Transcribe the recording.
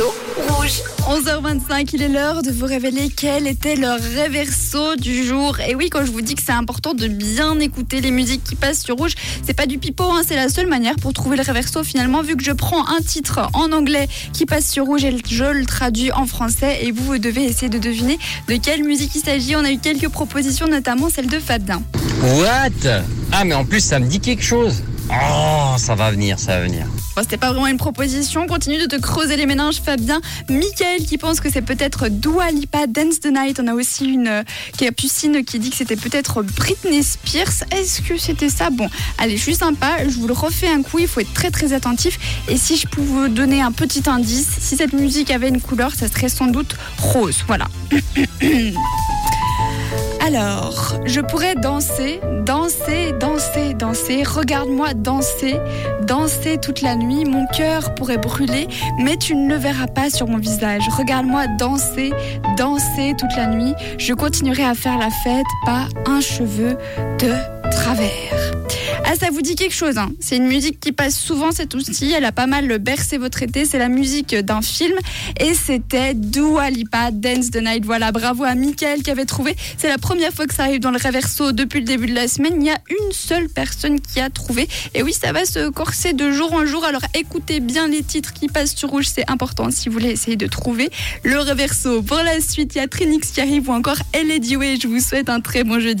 rouge. 11h25, il est l'heure de vous révéler quel était le réverso du jour. Et oui, quand je vous dis que c'est important de bien écouter les musiques qui passent sur rouge, c'est pas du pipeau, hein, c'est la seule manière pour trouver le réverso finalement, vu que je prends un titre en anglais qui passe sur rouge et je le traduis en français et vous, vous devez essayer de deviner de quelle musique il s'agit. On a eu quelques propositions, notamment celle de Fabien. What? Ah mais en plus ça me dit quelque chose. Oh, ça va venir, ça va venir. Bon, c'était pas vraiment une proposition. Continue de te creuser les méninges, Fabien. Michael qui pense que c'est peut-être Dua Lipa, Dance the Night. On a aussi une euh, capucine qui dit que c'était peut-être Britney Spears. Est-ce que c'était ça? Bon, allez, je suis sympa. Je vous le refais un coup. Il faut être très très attentif. Et si je pouvais donner un petit indice, si cette musique avait une couleur, ça serait sans doute rose. Voilà. Alors, je pourrais danser, danser, danser, danser. Regarde-moi danser, danser toute la nuit. Mon cœur pourrait brûler, mais tu ne le verras pas sur mon visage. Regarde-moi danser, danser toute la nuit. Je continuerai à faire la fête, pas un cheveu de travers. Ah, ça vous dit quelque chose hein C'est une musique qui passe souvent cette aussi. Elle a pas mal bercé votre été. C'est la musique d'un film et c'était Dua Lipa, Dance the Night. Voilà, bravo à Mickaël qui avait trouvé. C'est la première fois que ça arrive dans le Reverso depuis le début de la semaine. Il y a une seule personne qui a trouvé. Et oui, ça va se corser de jour en jour. Alors écoutez bien les titres qui passent sur rouge. C'est important si vous voulez essayer de trouver le Reverso. Pour la suite, il y a Trinix qui arrive ou encore Elle est Je vous souhaite un très bon jeudi.